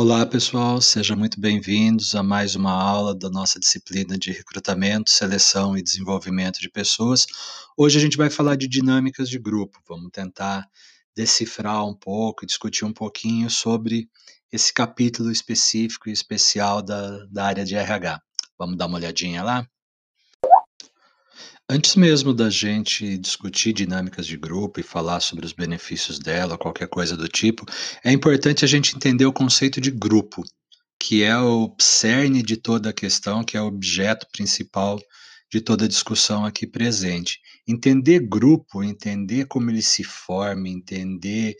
Olá, pessoal, sejam muito bem-vindos a mais uma aula da nossa disciplina de recrutamento, seleção e desenvolvimento de pessoas. Hoje a gente vai falar de dinâmicas de grupo, vamos tentar decifrar um pouco discutir um pouquinho sobre esse capítulo específico e especial da, da área de RH. Vamos dar uma olhadinha lá? Antes mesmo da gente discutir dinâmicas de grupo e falar sobre os benefícios dela, qualquer coisa do tipo, é importante a gente entender o conceito de grupo, que é o cerne de toda a questão, que é o objeto principal de toda a discussão aqui presente. Entender grupo, entender como ele se forma, entender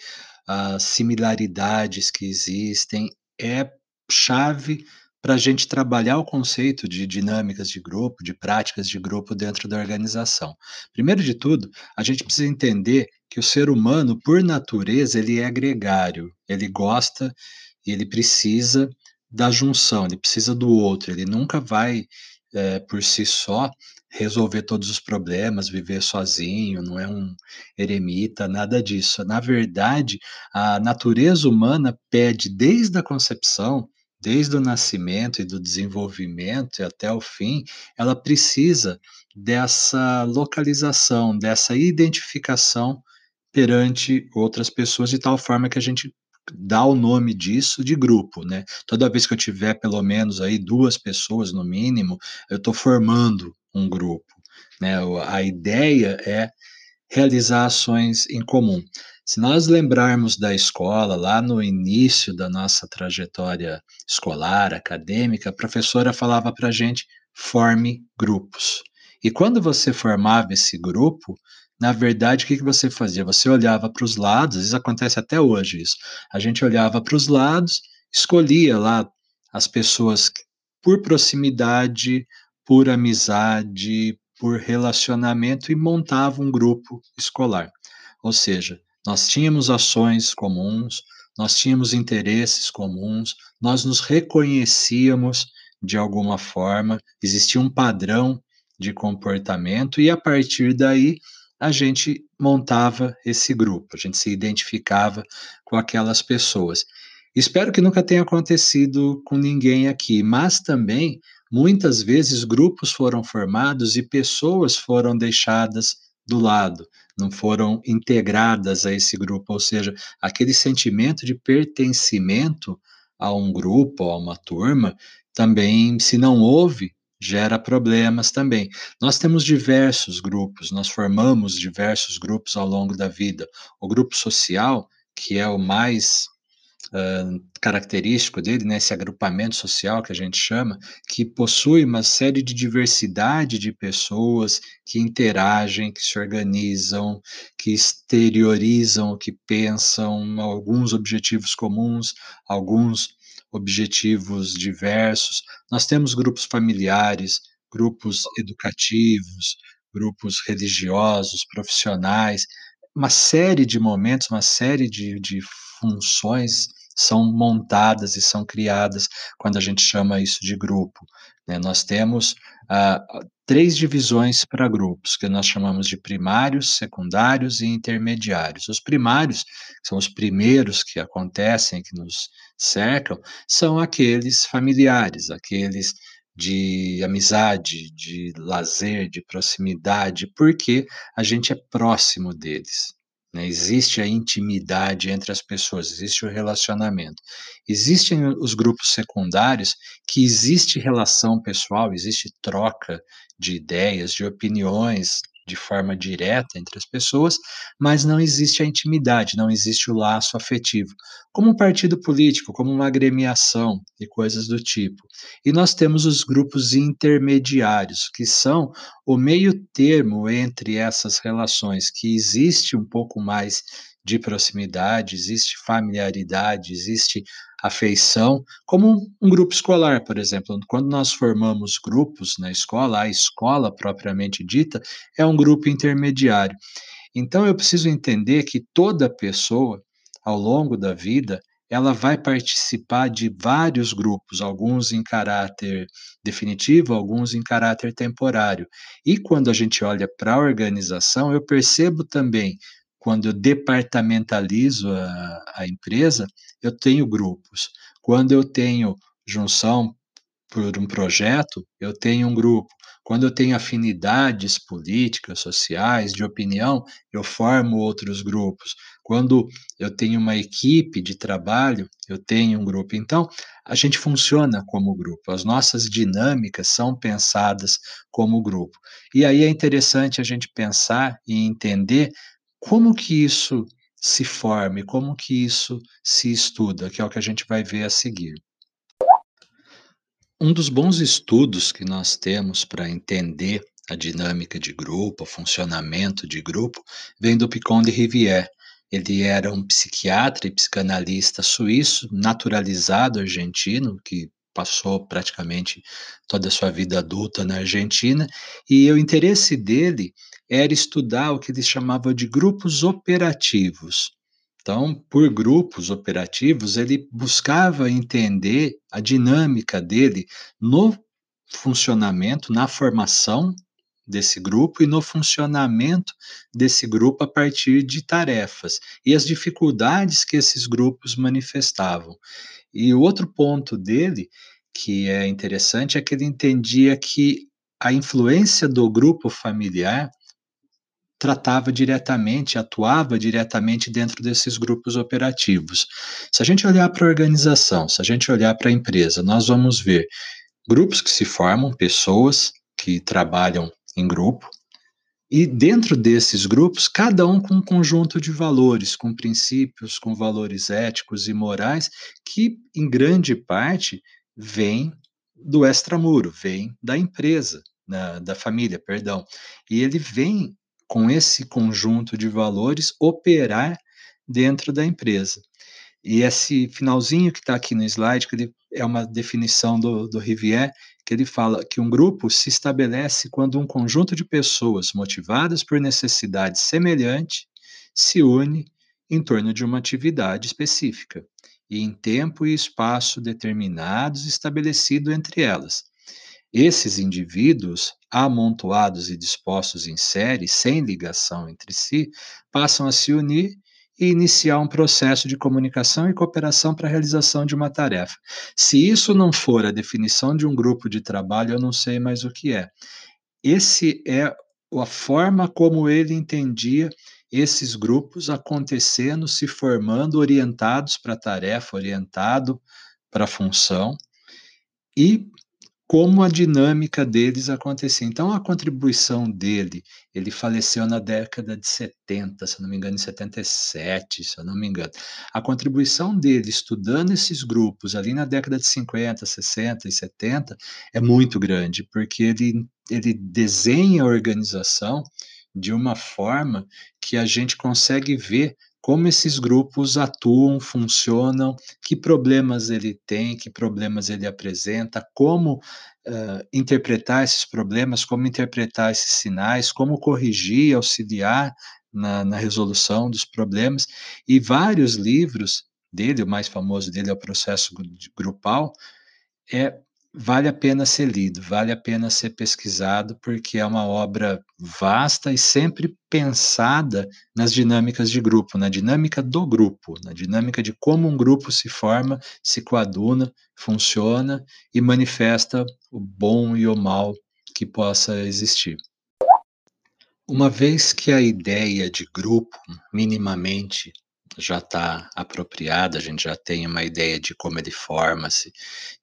as similaridades que existem, é chave para a gente trabalhar o conceito de dinâmicas de grupo, de práticas de grupo dentro da organização. Primeiro de tudo, a gente precisa entender que o ser humano, por natureza, ele é gregário, ele gosta e ele precisa da junção, ele precisa do outro, ele nunca vai, é, por si só, resolver todos os problemas, viver sozinho, não é um eremita, nada disso. Na verdade, a natureza humana pede desde a concepção desde o nascimento e do desenvolvimento até o fim, ela precisa dessa localização, dessa identificação perante outras pessoas, de tal forma que a gente dá o nome disso de grupo, né? Toda vez que eu tiver pelo menos aí duas pessoas no mínimo, eu estou formando um grupo, né? A ideia é realizar ações em comum. Se nós lembrarmos da escola, lá no início da nossa trajetória escolar, acadêmica, a professora falava para a gente: forme grupos. E quando você formava esse grupo, na verdade, o que, que você fazia? Você olhava para os lados, isso acontece até hoje isso. A gente olhava para os lados, escolhia lá as pessoas por proximidade, por amizade, por relacionamento e montava um grupo escolar. Ou seja, nós tínhamos ações comuns, nós tínhamos interesses comuns, nós nos reconhecíamos de alguma forma, existia um padrão de comportamento e a partir daí a gente montava esse grupo, a gente se identificava com aquelas pessoas. Espero que nunca tenha acontecido com ninguém aqui, mas também muitas vezes grupos foram formados e pessoas foram deixadas do lado, não foram integradas a esse grupo, ou seja, aquele sentimento de pertencimento a um grupo, a uma turma, também, se não houve, gera problemas também. Nós temos diversos grupos, nós formamos diversos grupos ao longo da vida. O grupo social, que é o mais uh, característico dele, né, esse agrupamento social que a gente chama, que possui uma série de diversidade de pessoas que interagem, que se organizam, que exteriorizam que pensam, alguns objetivos comuns, alguns objetivos diversos. Nós temos grupos familiares, grupos educativos, grupos religiosos, profissionais, uma série de momentos, uma série de, de funções são montadas e são criadas quando a gente chama isso de grupo. Né? Nós temos ah, três divisões para grupos, que nós chamamos de primários, secundários e intermediários. Os primários, que são os primeiros que acontecem, que nos cercam, são aqueles familiares, aqueles de amizade, de lazer, de proximidade, porque a gente é próximo deles. Né? Existe a intimidade entre as pessoas, existe o relacionamento. Existem os grupos secundários que existe relação pessoal, existe troca de ideias, de opiniões, de forma direta entre as pessoas, mas não existe a intimidade, não existe o laço afetivo, como um partido político, como uma agremiação e coisas do tipo. E nós temos os grupos intermediários, que são o meio termo entre essas relações, que existe um pouco mais de proximidade, existe familiaridade, existe afeição, como um grupo escolar, por exemplo. Quando nós formamos grupos na escola, a escola propriamente dita é um grupo intermediário. Então eu preciso entender que toda pessoa, ao longo da vida, ela vai participar de vários grupos, alguns em caráter definitivo, alguns em caráter temporário. E quando a gente olha para a organização, eu percebo também quando eu departamentalizo a, a empresa, eu tenho grupos. Quando eu tenho junção por um projeto, eu tenho um grupo. Quando eu tenho afinidades políticas, sociais, de opinião, eu formo outros grupos. Quando eu tenho uma equipe de trabalho, eu tenho um grupo. Então, a gente funciona como grupo. As nossas dinâmicas são pensadas como grupo. E aí é interessante a gente pensar e entender como que isso se forma, como que isso se estuda, que é o que a gente vai ver a seguir. Um dos bons estudos que nós temos para entender a dinâmica de grupo, o funcionamento de grupo, vem do Picon de Rivière. Ele era um psiquiatra e psicanalista suíço, naturalizado argentino, que passou praticamente toda a sua vida adulta na Argentina, e o interesse dele era estudar o que ele chamava de grupos operativos. Então, por grupos operativos, ele buscava entender a dinâmica dele no funcionamento, na formação desse grupo e no funcionamento desse grupo a partir de tarefas e as dificuldades que esses grupos manifestavam. E outro ponto dele, que é interessante, é que ele entendia que a influência do grupo familiar tratava diretamente, atuava diretamente dentro desses grupos operativos. Se a gente olhar para a organização, se a gente olhar para a empresa, nós vamos ver grupos que se formam, pessoas que trabalham em grupo, e dentro desses grupos, cada um com um conjunto de valores, com princípios, com valores éticos e morais, que em grande parte vêm do extramuro, vêm da empresa, da família, perdão. E ele vem com esse conjunto de valores, operar dentro da empresa. E esse finalzinho que está aqui no slide, que ele é uma definição do, do Rivière, que ele fala que um grupo se estabelece quando um conjunto de pessoas motivadas por necessidade semelhante se une em torno de uma atividade específica e em tempo e espaço determinados estabelecido entre elas, esses indivíduos, amontoados e dispostos em série, sem ligação entre si, passam a se unir e iniciar um processo de comunicação e cooperação para a realização de uma tarefa. Se isso não for a definição de um grupo de trabalho, eu não sei mais o que é. Esse é a forma como ele entendia esses grupos acontecendo, se formando, orientados para a tarefa, orientado para a função, e como a dinâmica deles acontecia. Então, a contribuição dele, ele faleceu na década de 70, se eu não me engano, em 77, se eu não me engano. A contribuição dele, estudando esses grupos ali na década de 50, 60 e 70, é muito grande, porque ele, ele desenha a organização de uma forma que a gente consegue ver como esses grupos atuam, funcionam, que problemas ele tem, que problemas ele apresenta, como uh, interpretar esses problemas, como interpretar esses sinais, como corrigir, auxiliar na, na resolução dos problemas. E vários livros dele, o mais famoso dele é o Processo Grupal, é vale a pena ser lido, vale a pena ser pesquisado, porque é uma obra vasta e sempre pensada nas dinâmicas de grupo, na dinâmica do grupo, na dinâmica de como um grupo se forma, se coaduna, funciona e manifesta o bom e o mal que possa existir. Uma vez que a ideia de grupo, minimamente, já está apropriada, a gente já tem uma ideia de como ele forma-se,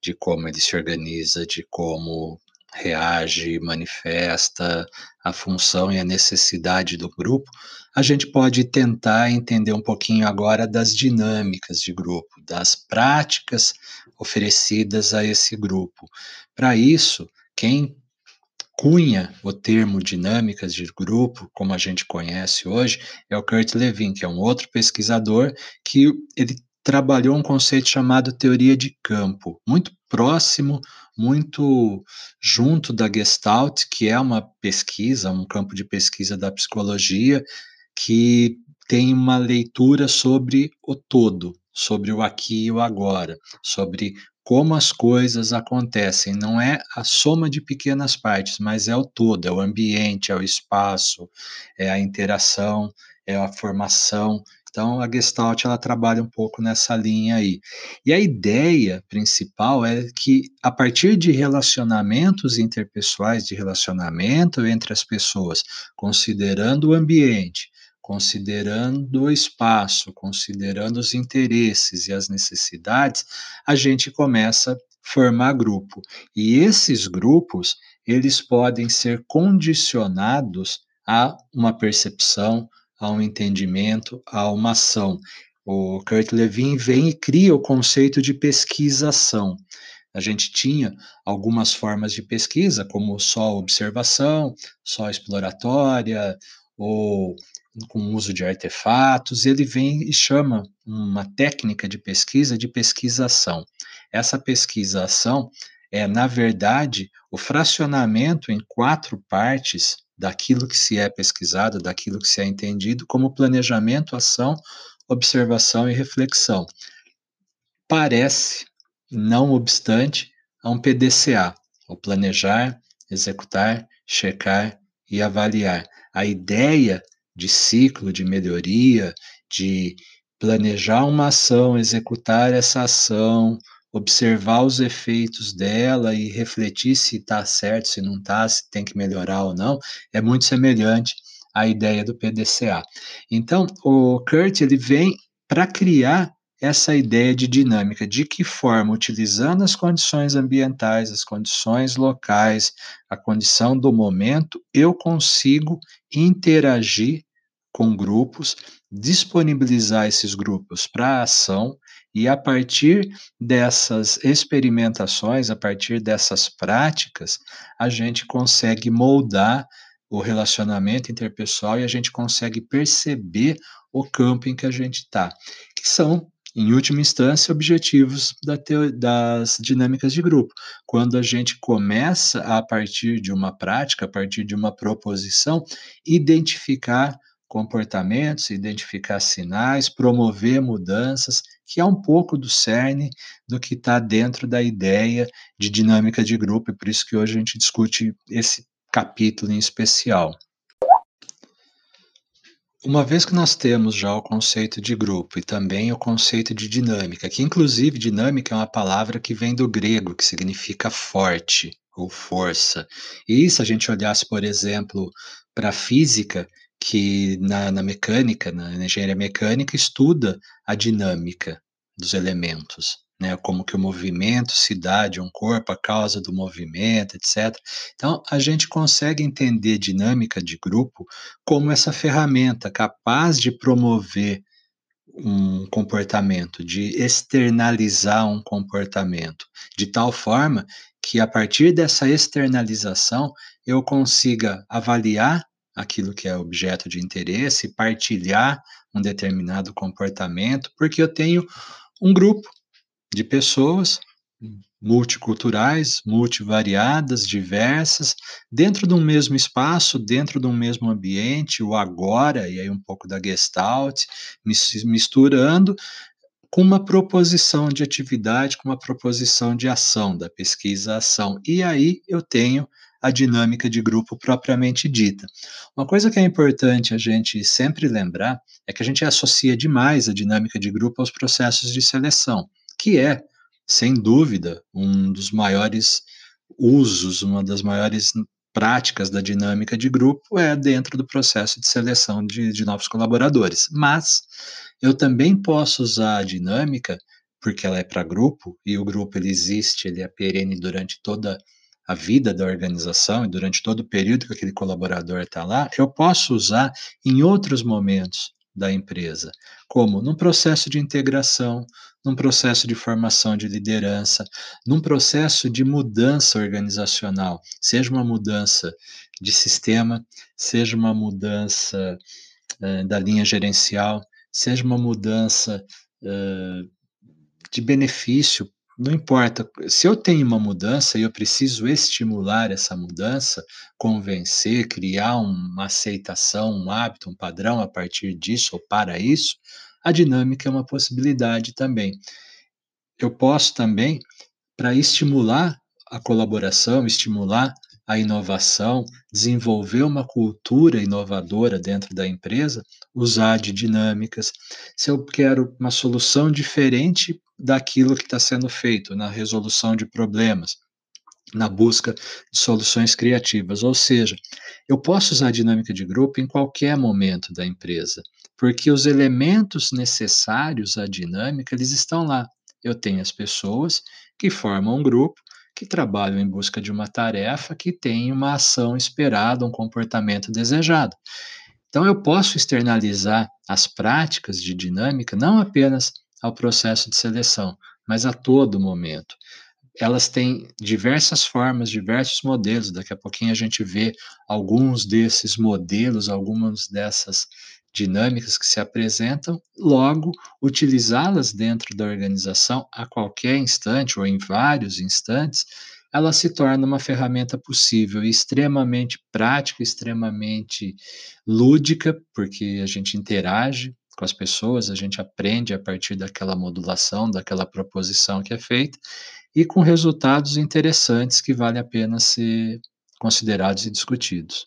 de como ele se organiza, de como reage, manifesta a função e a necessidade do grupo, a gente pode tentar entender um pouquinho agora das dinâmicas de grupo, das práticas oferecidas a esse grupo. Para isso, quem cunha o termo dinâmicas de grupo, como a gente conhece hoje, é o Kurt Levin, que é um outro pesquisador que ele trabalhou um conceito chamado teoria de campo, muito próximo, muito junto da Gestalt, que é uma pesquisa, um campo de pesquisa da psicologia, que tem uma leitura sobre o todo, sobre o aqui e o agora, sobre como as coisas acontecem. Não é a soma de pequenas partes, mas é o todo, é o ambiente, é o espaço, é a interação, é a formação. Então, a Gestalt ela trabalha um pouco nessa linha aí. E a ideia principal é que, a partir de relacionamentos interpessoais, de relacionamento entre as pessoas, considerando o ambiente, considerando o espaço, considerando os interesses e as necessidades, a gente começa a formar grupo. E esses grupos, eles podem ser condicionados a uma percepção, a um entendimento, a uma ação. O Kurt Lewin vem e cria o conceito de pesquisação. A gente tinha algumas formas de pesquisa, como só observação, só exploratória, ou com uso de artefatos, ele vem e chama uma técnica de pesquisa de pesquisação. Essa pesquisação é, na verdade, o fracionamento em quatro partes daquilo que se é pesquisado, daquilo que se é entendido, como planejamento, ação, observação e reflexão. Parece, não obstante, a um PDCA, o planejar, executar, checar e avaliar. A ideia de ciclo de melhoria, de planejar uma ação, executar essa ação, observar os efeitos dela e refletir se está certo, se não está, se tem que melhorar ou não, é muito semelhante à ideia do PDCA. Então, o Kurt ele vem para criar essa ideia de dinâmica, de que forma, utilizando as condições ambientais, as condições locais, a condição do momento, eu consigo interagir com grupos, disponibilizar esses grupos para ação e a partir dessas experimentações, a partir dessas práticas, a gente consegue moldar o relacionamento interpessoal e a gente consegue perceber o campo em que a gente está, que são em última instância, objetivos da das dinâmicas de grupo. Quando a gente começa, a partir de uma prática, a partir de uma proposição, identificar comportamentos, identificar sinais, promover mudanças, que é um pouco do cerne do que está dentro da ideia de dinâmica de grupo, e por isso que hoje a gente discute esse capítulo em especial. Uma vez que nós temos já o conceito de grupo e também o conceito de dinâmica, que inclusive dinâmica é uma palavra que vem do grego, que significa forte ou força. E se a gente olhasse, por exemplo, para a física, que na, na mecânica, na engenharia mecânica, estuda a dinâmica dos elementos né, como que o movimento se dá de um corpo, a causa do movimento, etc. Então, a gente consegue entender dinâmica de grupo como essa ferramenta capaz de promover um comportamento, de externalizar um comportamento, de tal forma que a partir dessa externalização eu consiga avaliar aquilo que é objeto de interesse, partilhar um determinado comportamento, porque eu tenho um grupo de pessoas multiculturais, multivariadas, diversas, dentro de um mesmo espaço, dentro de um mesmo ambiente, o agora, e aí um pouco da gestalt, misturando com uma proposição de atividade, com uma proposição de ação, da pesquisa-ação. E aí eu tenho a dinâmica de grupo propriamente dita. Uma coisa que é importante a gente sempre lembrar é que a gente associa demais a dinâmica de grupo aos processos de seleção que é, sem dúvida, um dos maiores usos, uma das maiores práticas da dinâmica de grupo é dentro do processo de seleção de, de novos colaboradores. Mas eu também posso usar a dinâmica, porque ela é para grupo, e o grupo ele existe, ele é perene durante toda a vida da organização e durante todo o período que aquele colaborador está lá, eu posso usar em outros momentos da empresa, como num processo de integração, num processo de formação de liderança, num processo de mudança organizacional, seja uma mudança de sistema, seja uma mudança uh, da linha gerencial, seja uma mudança uh, de benefício não importa, se eu tenho uma mudança e eu preciso estimular essa mudança, convencer, criar uma aceitação, um hábito, um padrão a partir disso ou para isso, a dinâmica é uma possibilidade também. Eu posso também, para estimular a colaboração, estimular a inovação, desenvolver uma cultura inovadora dentro da empresa, usar de dinâmicas. Se eu quero uma solução diferente daquilo que está sendo feito na resolução de problemas, na busca de soluções criativas. Ou seja, eu posso usar a dinâmica de grupo em qualquer momento da empresa, porque os elementos necessários à dinâmica, eles estão lá. Eu tenho as pessoas que formam um grupo, que trabalham em busca de uma tarefa que tem uma ação esperada, um comportamento desejado. Então, eu posso externalizar as práticas de dinâmica não apenas ao processo de seleção, mas a todo momento elas têm diversas formas, diversos modelos. Daqui a pouquinho a gente vê alguns desses modelos, algumas dessas dinâmicas que se apresentam, logo utilizá-las dentro da organização a qualquer instante ou em vários instantes, ela se torna uma ferramenta possível e extremamente prática, extremamente lúdica, porque a gente interage com as pessoas, a gente aprende a partir daquela modulação, daquela proposição que é feita, e com resultados interessantes que vale a pena ser considerados e discutidos.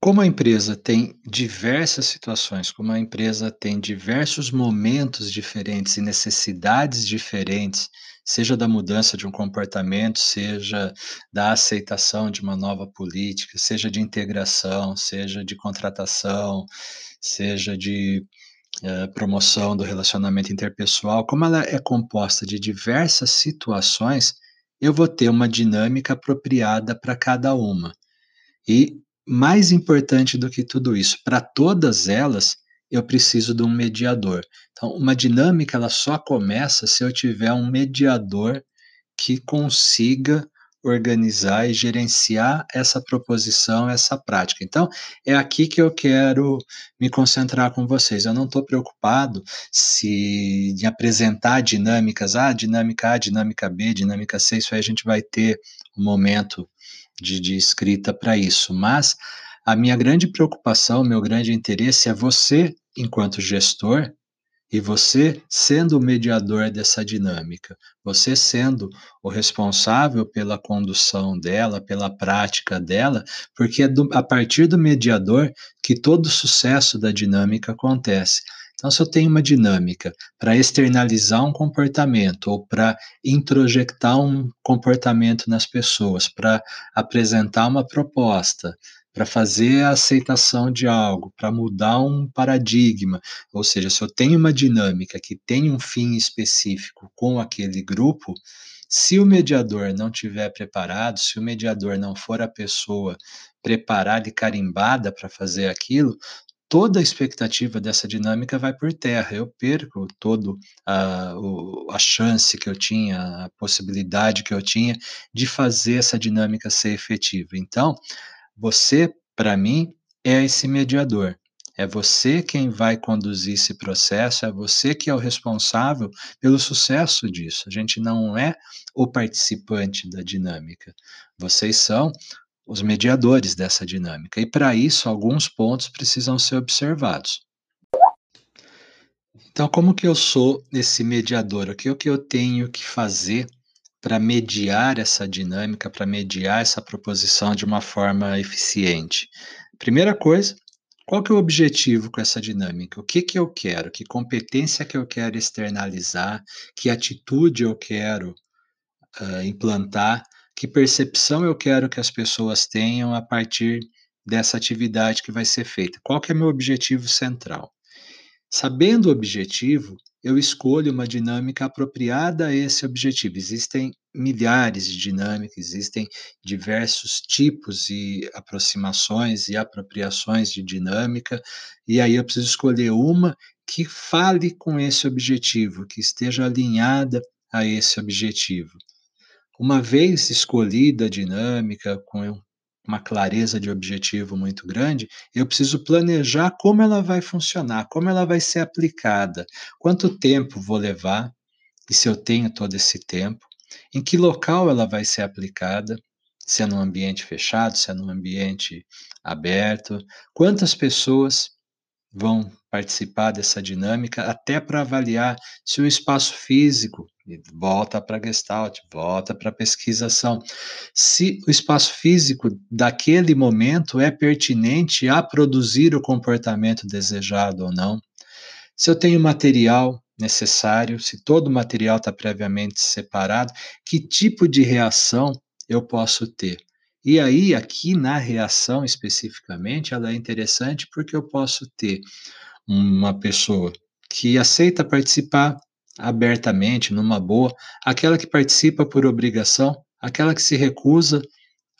Como a empresa tem diversas situações, como a empresa tem diversos momentos diferentes e necessidades diferentes, seja da mudança de um comportamento, seja da aceitação de uma nova política, seja de integração, seja de contratação, seja de eh, promoção do relacionamento interpessoal, como ela é composta de diversas situações, eu vou ter uma dinâmica apropriada para cada uma. E mais importante do que tudo isso, para todas elas, eu preciso de um mediador. Então, uma dinâmica ela só começa se eu tiver um mediador que consiga organizar e gerenciar essa proposição, essa prática. Então, é aqui que eu quero me concentrar com vocês. Eu não estou preocupado se de apresentar dinâmicas, ah, dinâmica A, dinâmica B, dinâmica C, isso aí a gente vai ter um momento de, de escrita para isso. Mas a minha grande preocupação, meu grande interesse é você, enquanto gestor, e você sendo o mediador dessa dinâmica, você sendo o responsável pela condução dela, pela prática dela, porque é do, a partir do mediador que todo o sucesso da dinâmica acontece. Então, se eu tenho uma dinâmica para externalizar um comportamento ou para introjectar um comportamento nas pessoas, para apresentar uma proposta, para fazer a aceitação de algo, para mudar um paradigma. Ou seja, se eu tenho uma dinâmica que tem um fim específico com aquele grupo, se o mediador não tiver preparado, se o mediador não for a pessoa preparada e carimbada para fazer aquilo, toda a expectativa dessa dinâmica vai por terra. Eu perco todo a, a chance que eu tinha, a possibilidade que eu tinha de fazer essa dinâmica ser efetiva. Então, você, para mim, é esse mediador. É você quem vai conduzir esse processo, é você que é o responsável pelo sucesso disso. A gente não é o participante da dinâmica. Vocês são os mediadores dessa dinâmica. E para isso, alguns pontos precisam ser observados. Então, como que eu sou esse mediador? O que, o que eu tenho que fazer para mediar essa dinâmica, para mediar essa proposição de uma forma eficiente? Primeira coisa, qual que é o objetivo com essa dinâmica? O que que eu quero? Que competência que eu quero externalizar? Que atitude eu quero uh, implantar? Que percepção eu quero que as pessoas tenham a partir dessa atividade que vai ser feita? Qual que é meu objetivo central? Sabendo o objetivo, eu escolho uma dinâmica apropriada a esse objetivo. Existem milhares de dinâmicas, existem diversos tipos e aproximações e apropriações de dinâmica, e aí eu preciso escolher uma que fale com esse objetivo, que esteja alinhada a esse objetivo. Uma vez escolhida a dinâmica com uma clareza de objetivo muito grande, eu preciso planejar como ela vai funcionar, como ela vai ser aplicada, quanto tempo vou levar, e se eu tenho todo esse tempo, em que local ela vai ser aplicada, se é num ambiente fechado, se é num ambiente aberto, quantas pessoas vão participar dessa dinâmica, até para avaliar se o espaço físico, volta para Gestalt, volta para pesquisação, se o espaço físico daquele momento é pertinente a produzir o comportamento desejado ou não, se eu tenho material necessário, se todo o material está previamente separado, que tipo de reação eu posso ter? E aí, aqui na reação especificamente, ela é interessante porque eu posso ter uma pessoa que aceita participar abertamente, numa boa, aquela que participa por obrigação, aquela que se recusa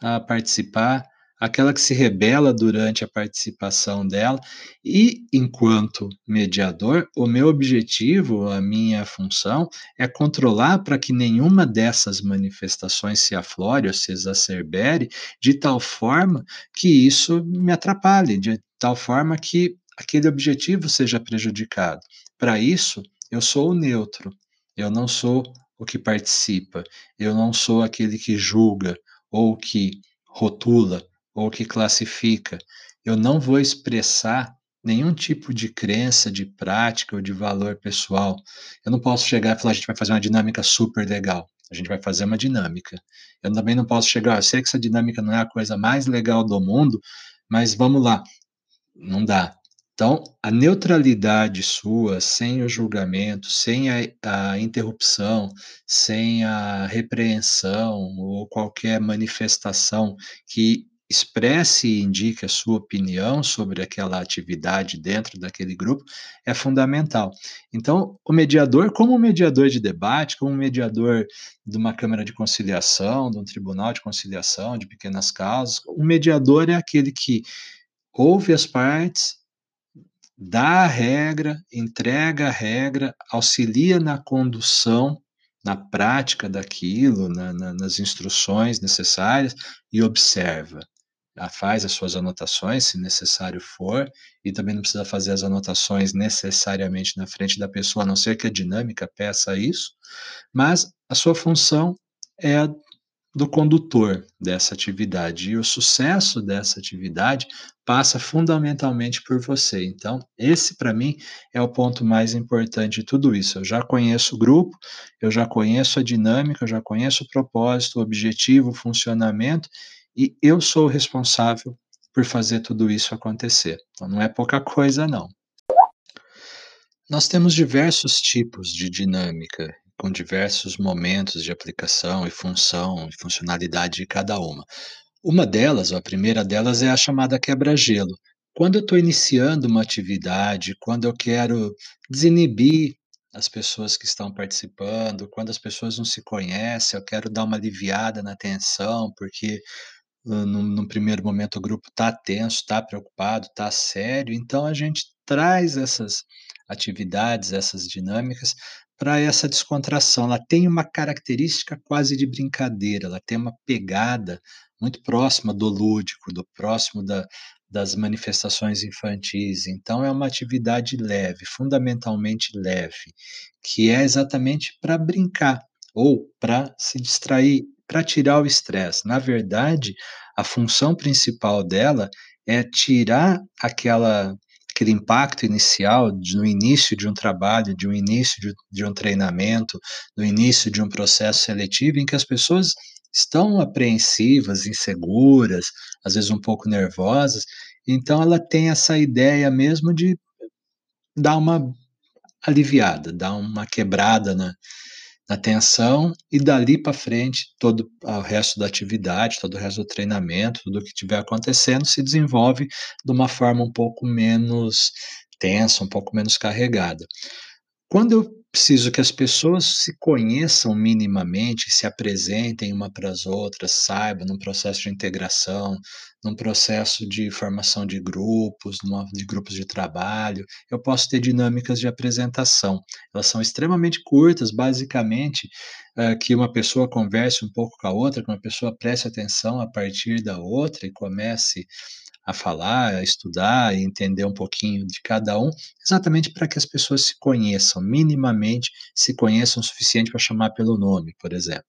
a participar, aquela que se rebela durante a participação dela, e enquanto mediador, o meu objetivo, a minha função é controlar para que nenhuma dessas manifestações se aflore ou se exacerbere de tal forma que isso me atrapalhe, de tal forma que aquele objetivo seja prejudicado. Para isso, eu sou o neutro, eu não sou o que participa, eu não sou aquele que julga ou que rotula ou que classifica. Eu não vou expressar nenhum tipo de crença, de prática ou de valor pessoal. Eu não posso chegar e falar, a gente vai fazer uma dinâmica super legal. A gente vai fazer uma dinâmica. Eu também não posso chegar, eu sei que essa dinâmica não é a coisa mais legal do mundo, mas vamos lá. Não dá. Então, a neutralidade sua, sem o julgamento, sem a, a, interrupção, sem a repreensão ou qualquer manifestação que expresse e indique a sua opinião sobre aquela atividade dentro daquele grupo é fundamental. Então, o mediador, como mediador de debate, como mediador de uma Câmara de Conciliação, de um Tribunal de Conciliação, de pequenas causas, o mediador é aquele que ouve as partes, dá a regra, entrega a regra, auxilia na condução na prática daquilo, na, na, nas instruções necessárias e observa faz as suas anotações, se necessário for, e também não precisa fazer as anotações necessariamente na frente da pessoa, a não ser que a dinâmica peça isso, mas a sua função é a do condutor dessa atividade, e o sucesso dessa atividade passa fundamentalmente por você. Então, esse para mim é o ponto mais importante de tudo isso. Eu já conheço o grupo, eu já conheço a dinâmica, eu já conheço o propósito, o objetivo, o funcionamento, e eu sou o responsável por fazer tudo isso acontecer. Então não é pouca coisa, não. Nós temos diversos tipos de dinâmica, com diversos momentos de aplicação e função e funcionalidade de cada uma. Uma delas, a primeira delas, é a chamada quebra-gelo. Quando eu estou iniciando uma atividade, quando eu quero desinibir as pessoas que estão participando, quando as pessoas não se conhecem, eu quero dar uma aliviada na tensão, porque num primeiro momento o grupo está tenso, está preocupado, está sério, então a gente traz essas atividades, essas dinâmicas para essa descontração. Ela tem uma característica quase de brincadeira, ela tem uma pegada muito próxima do lúdico, do próximo da, das manifestações infantis. Então, é uma atividade leve, fundamentalmente leve, que é exatamente para brincar ou para se distrair para tirar o estresse. Na verdade, a função principal dela é tirar aquela aquele impacto inicial de, no início de um trabalho, de um início de, de um treinamento, no início de um processo seletivo em que as pessoas estão apreensivas, inseguras, às vezes um pouco nervosas. Então ela tem essa ideia mesmo de dar uma aliviada, dar uma quebrada na, na tensão e dali para frente todo o resto da atividade, todo o resto do treinamento, tudo o que estiver acontecendo se desenvolve de uma forma um pouco menos tensa, um pouco menos carregada. Quando eu preciso que as pessoas se conheçam minimamente, se apresentem uma para as outras, saibam num processo de integração, num processo de formação de grupos, de grupos de trabalho, eu posso ter dinâmicas de apresentação. Elas são extremamente curtas, basicamente, é, que uma pessoa converse um pouco com a outra, que uma pessoa preste atenção a partir da outra e comece a falar, a estudar e entender um pouquinho de cada um, exatamente para que as pessoas se conheçam, minimamente se conheçam o suficiente para chamar pelo nome, por exemplo.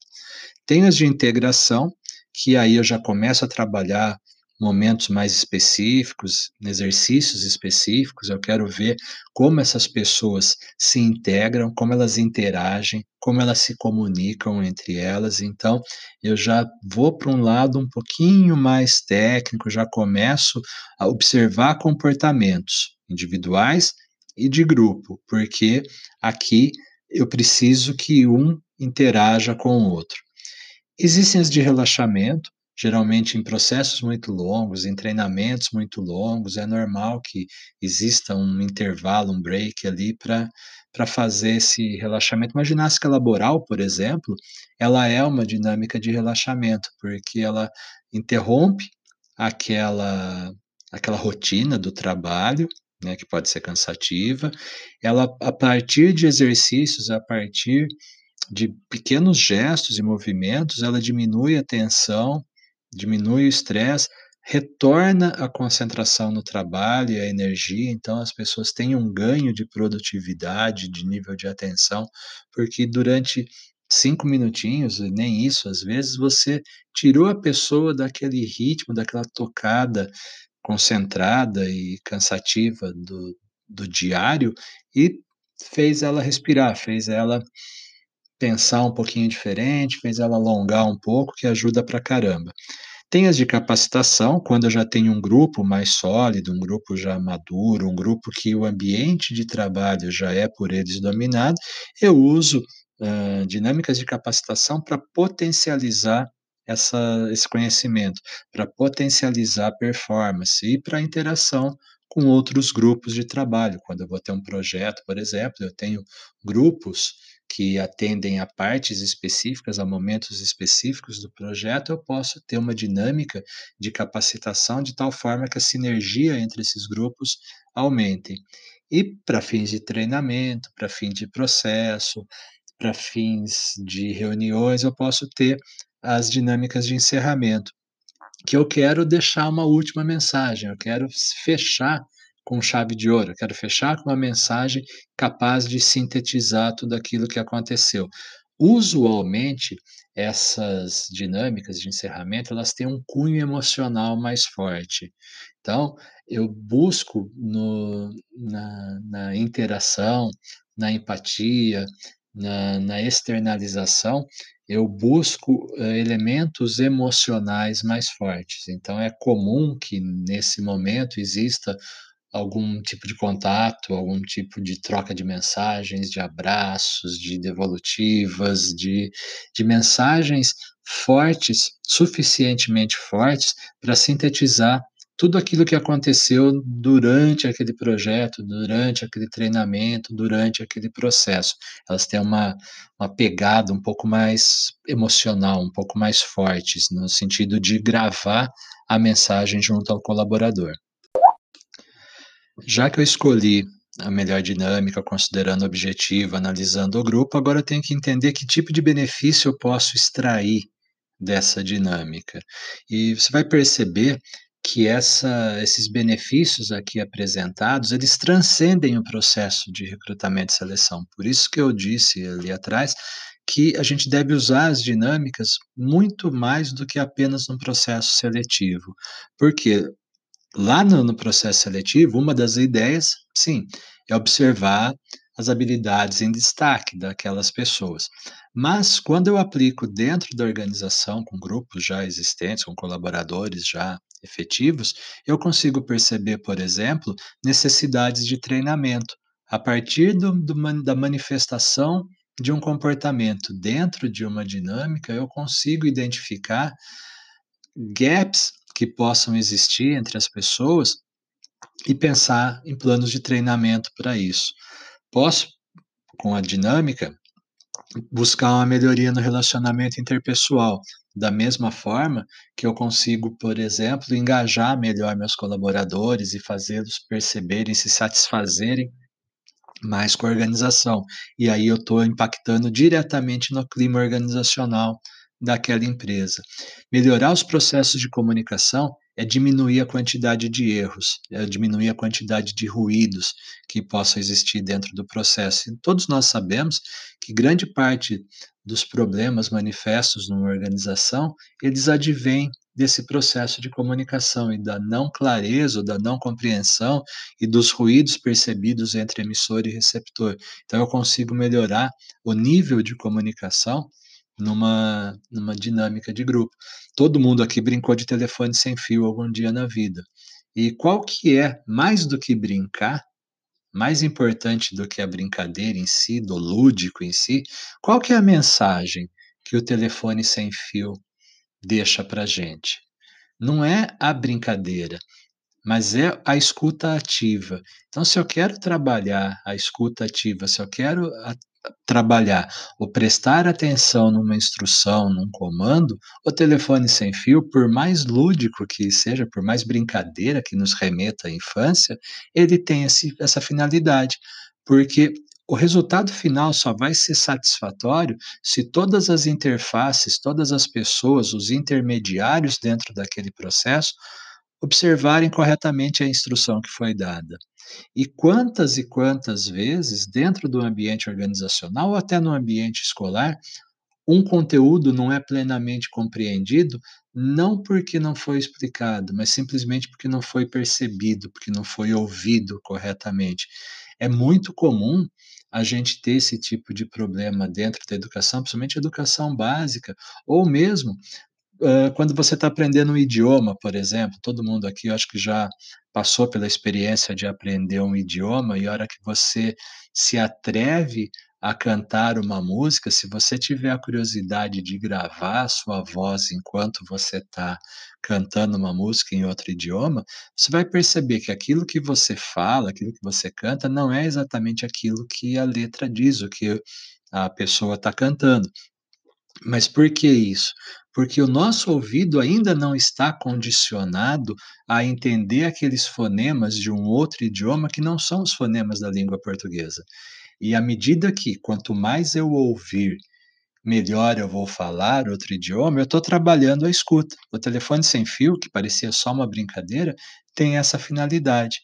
Tem as de integração, que aí eu já começo a trabalhar momentos mais específicos, exercícios específicos, eu quero ver como essas pessoas se integram, como elas interagem, como elas se comunicam entre elas. Então, eu já vou para um lado um pouquinho mais técnico, já começo a observar comportamentos individuais e de grupo, porque aqui eu preciso que um interaja com o outro. Existem as de relaxamento, geralmente em processos muito longos, em treinamentos muito longos, é normal que exista um intervalo, um break ali para fazer esse relaxamento. Uma ginástica laboral, por exemplo, ela é uma dinâmica de relaxamento, porque ela interrompe aquela aquela rotina do trabalho, né, que pode ser cansativa. Ela, a partir de exercícios, a partir de pequenos gestos e movimentos, ela diminui a tensão, diminui o estresse, retorna a concentração no trabalho e a energia, então as pessoas têm um ganho de produtividade, de nível de atenção, porque durante cinco minutinhos, nem isso, às vezes você tirou a pessoa daquele ritmo, daquela tocada concentrada e cansativa do, do diário e fez ela respirar, fez ela pensar um pouquinho diferente, fez ela alongar um pouco, que ajuda pra caramba. Tem as de capacitação, quando eu já tenho um grupo mais sólido, um grupo já maduro, um grupo que o ambiente de trabalho já é por eles dominado, eu uso uh, dinâmicas de capacitação para potencializar essa, esse conhecimento, para potencializar a performance e para a interação com outros grupos de trabalho. Quando eu vou ter um projeto, por exemplo, eu tenho grupos que atendem a partes específicas, a momentos específicos do projeto, eu posso ter uma dinâmica de capacitação de tal forma que a sinergia entre esses grupos aumente. E para fins de treinamento, para fins de processo, para fins de reuniões, eu posso ter as dinâmicas de encerramento, que eu quero deixar uma última mensagem, eu quero fechar com chave de ouro, eu quero fechar com uma mensagem capaz de sintetizar tudo aquilo que aconteceu. Usualmente, essas dinâmicas de encerramento, elas têm um cunho emocional mais forte. Então, eu busco no, na, na interação, na empatia, na, na externalização, eu busco uh, elementos emocionais mais fortes. Então, é comum que nesse momento exista algum tipo de contato, algum tipo de troca de mensagens, de abraços, de devolutivas, de, de mensagens fortes, suficientemente fortes, para sintetizar tudo aquilo que aconteceu durante aquele projeto, durante aquele treinamento, durante aquele processo. Elas têm uma, uma pegada um pouco mais emocional, um pouco mais fortes, no sentido de gravar a mensagem junto ao colaborador. Já que eu escolhi a melhor dinâmica, considerando o objetivo, analisando o grupo, agora eu tenho que entender que tipo de benefício eu posso extrair dessa dinâmica. E você vai perceber que essa, esses benefícios aqui apresentados, eles transcendem o processo de recrutamento e seleção. Por isso que eu disse ali atrás que a gente deve usar as dinâmicas muito mais do que apenas no processo seletivo. Porque lá no, no processo seletivo, uma das ideias, sim, é observar as habilidades em destaque daquelas pessoas. Mas quando eu aplico dentro da organização, com grupos já existentes, com colaboradores já efetivos, eu consigo perceber, por exemplo, necessidades de treinamento. A partir do, do, da manifestação de um comportamento dentro de uma dinâmica, eu consigo identificar gaps que possam existir entre as pessoas e pensar em planos de treinamento para isso. Posso, com a dinâmica, buscar uma melhoria no relacionamento interpessoal, da mesma forma que eu consigo, por exemplo, engajar melhor meus colaboradores e fazê-los perceberem, se satisfazerem mais com a organização. E aí eu estou impactando diretamente no clima organizacional daquela empresa. Melhorar os processos de comunicação é diminuir a quantidade de erros, é diminuir a quantidade de ruídos que possam existir dentro do processo. E todos nós sabemos que grande parte dos problemas manifestos numa organização, eles advêm desse processo de comunicação e da não clareza, ou da não compreensão e dos ruídos percebidos entre emissor e receptor. Então, eu consigo melhorar o nível de comunicação numa, numa dinâmica de grupo. Todo mundo aqui brincou de telefone sem fio algum dia na vida. E qual que é, mais do que brincar, mais importante do que a brincadeira em si, do lúdico em si, qual que é a mensagem que o telefone sem fio deixa para gente? Não é a brincadeira, mas é a escuta ativa. Então, se eu quero trabalhar a escuta ativa, se eu quero trabalhar ou prestar atenção numa instrução, num comando, o telefone sem fio, por mais lúdico que seja, por mais brincadeira que nos remeta à infância, ele tem esse, essa finalidade, porque o resultado final só vai ser satisfatório se todas as interfaces, todas as pessoas, os intermediários dentro daquele processo observarem corretamente a instrução que foi dada. E quantas e quantas vezes, dentro do ambiente organizacional ou até no ambiente escolar, um conteúdo não é plenamente compreendido, não porque não foi explicado, mas simplesmente porque não foi percebido, porque não foi ouvido corretamente. É muito comum a gente ter esse tipo de problema dentro da educação, principalmente educação básica, ou mesmo quando você está aprendendo um idioma, por exemplo, todo mundo aqui eu acho que já passou pela experiência de aprender um idioma, e a hora que você se atreve a cantar uma música, se você tiver a curiosidade de gravar a sua voz enquanto você está cantando uma música em outro idioma, você vai perceber que aquilo que você fala, aquilo que você canta, não é exatamente aquilo que a letra diz, o que a pessoa está cantando. Mas por que isso? Porque o nosso ouvido ainda não está condicionado a entender aqueles fonemas de um outro idioma que não são os fonemas da língua portuguesa. E à medida que quanto mais eu ouvir, melhor eu vou falar outro idioma, eu estou trabalhando a escuta. O telefone sem fio, que parecia só uma brincadeira, tem essa finalidade.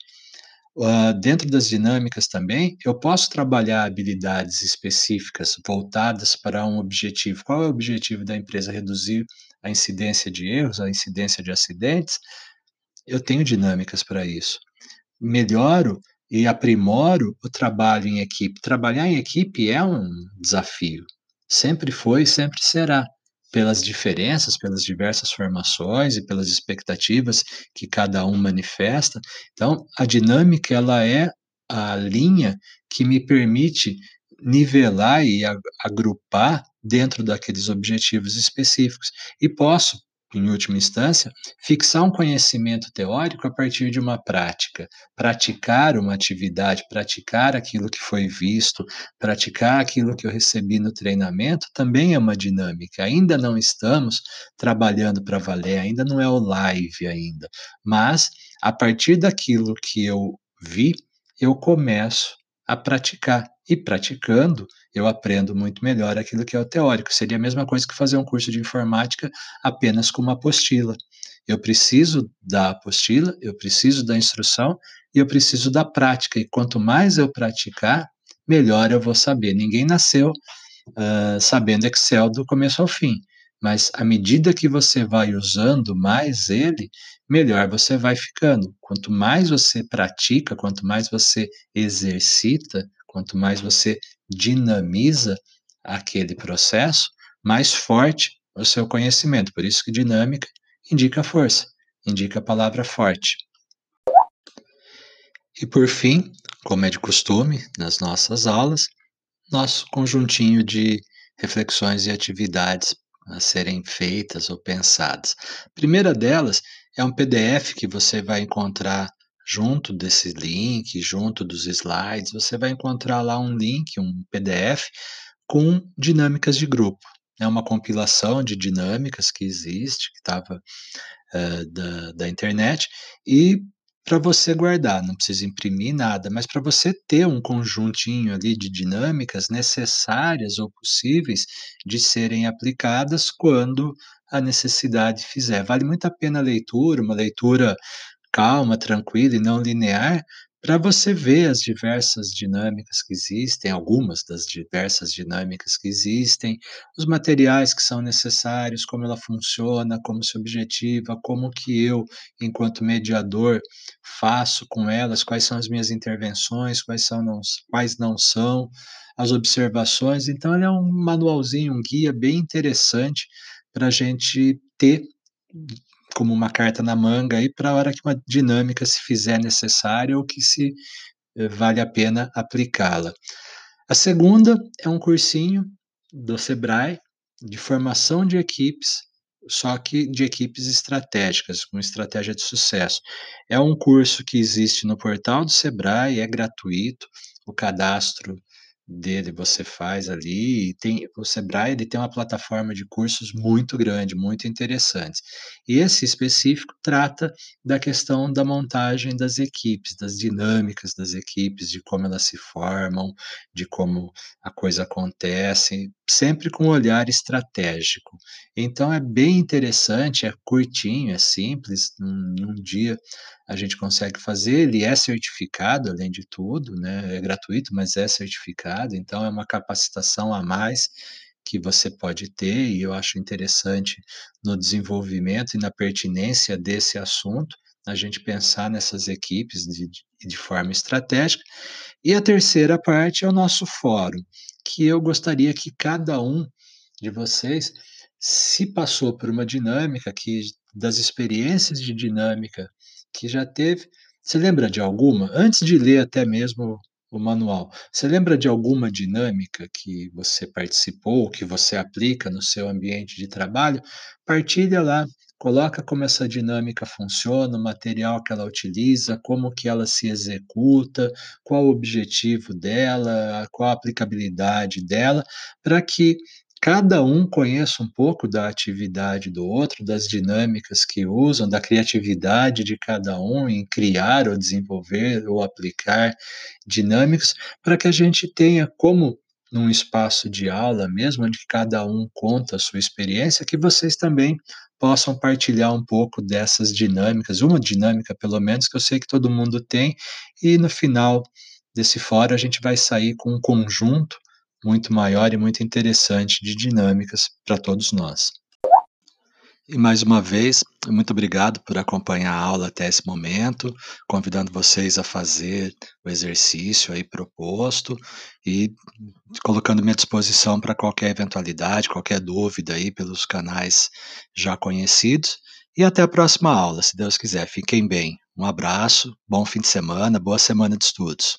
Uh, dentro das dinâmicas também, eu posso trabalhar habilidades específicas voltadas para um objetivo. Qual é o objetivo da empresa? Reduzir a incidência de erros, a incidência de acidentes? Eu tenho dinâmicas para isso. Melhoro e aprimoro o trabalho em equipe. Trabalhar em equipe é um desafio. Sempre foi e sempre será pelas diferenças, pelas diversas formações e pelas expectativas que cada um manifesta. Então, a dinâmica ela é a linha que me permite nivelar e agrupar dentro daqueles objetivos específicos e posso em última instância, fixar um conhecimento teórico a partir de uma prática, praticar uma atividade, praticar aquilo que foi visto, praticar aquilo que eu recebi no treinamento, também é uma dinâmica. Ainda não estamos trabalhando para valer, ainda não é o live ainda, mas a partir daquilo que eu vi, eu começo a praticar. E praticando, eu aprendo muito melhor aquilo que é o teórico. Seria a mesma coisa que fazer um curso de informática apenas com uma apostila. Eu preciso da apostila, eu preciso da instrução e eu preciso da prática. E quanto mais eu praticar, melhor eu vou saber. Ninguém nasceu uh, sabendo Excel do começo ao fim. Mas à medida que você vai usando mais ele, melhor você vai ficando. Quanto mais você pratica, quanto mais você exercita, quanto mais você dinamiza aquele processo, mais forte o seu conhecimento. Por isso que dinâmica indica força, indica a palavra forte. E por fim, como é de costume nas nossas aulas, nosso conjuntinho de reflexões e atividades a serem feitas ou pensadas. A primeira delas é um PDF que você vai encontrar junto desse link, junto dos slides, você vai encontrar lá um link, um PDF com dinâmicas de grupo. É uma compilação de dinâmicas que existe, que estava eh, da, da internet, e para você guardar, não precisa imprimir nada, mas para você ter um conjuntinho ali de dinâmicas necessárias ou possíveis de serem aplicadas quando a necessidade fizer. Vale muito a pena a leitura, uma leitura calma, tranquila e não linear, para você ver as diversas dinâmicas que existem, algumas das diversas dinâmicas que existem, os materiais que são necessários, como ela funciona, como se objetiva, como que eu, enquanto mediador, faço com elas, quais são as minhas intervenções, quais são não, quais não são, as observações. Então, ele é um manualzinho, um guia bem interessante para a gente ter como uma carta na manga aí para a hora que uma dinâmica se fizer necessária ou que se eh, vale a pena aplicá-la. A segunda é um cursinho do Sebrae de formação de equipes, só que de equipes estratégicas, com estratégia de sucesso. É um curso que existe no portal do Sebrae, é gratuito, o cadastro dele você faz ali e tem o Sebrae ele tem uma plataforma de cursos muito grande, muito interessante. Esse específico trata da questão da montagem das equipes, das dinâmicas das equipes, de como elas se formam, de como a coisa acontece, sempre com um olhar estratégico. Então é bem interessante, é curtinho, é simples, num, num dia a gente consegue fazer, ele é certificado além de tudo, né, é gratuito, mas é certificado, então é uma capacitação a mais que você pode ter, e eu acho interessante no desenvolvimento e na pertinência desse assunto, a gente pensar nessas equipes de, de forma estratégica. E a terceira parte é o nosso fórum, que eu gostaria que cada um de vocês, se passou por uma dinâmica que das experiências de dinâmica que já teve. Você lembra de alguma? Antes de ler até mesmo o manual, você lembra de alguma dinâmica que você participou, que você aplica no seu ambiente de trabalho? Partilha lá, coloca como essa dinâmica funciona, o material que ela utiliza, como que ela se executa, qual o objetivo dela, qual a aplicabilidade dela, para que cada um conheça um pouco da atividade do outro, das dinâmicas que usam, da criatividade de cada um em criar ou desenvolver ou aplicar dinâmicas, para que a gente tenha como num espaço de aula mesmo, onde cada um conta a sua experiência, que vocês também possam partilhar um pouco dessas dinâmicas, uma dinâmica pelo menos que eu sei que todo mundo tem, e no final desse fórum a gente vai sair com um conjunto muito maior e muito interessante de dinâmicas para todos nós. E mais uma vez, muito obrigado por acompanhar a aula até esse momento, convidando vocês a fazer o exercício aí proposto e colocando minha disposição para qualquer eventualidade, qualquer dúvida aí pelos canais já conhecidos. E até a próxima aula, se Deus quiser. Fiquem bem. Um abraço, bom fim de semana, boa semana de estudos.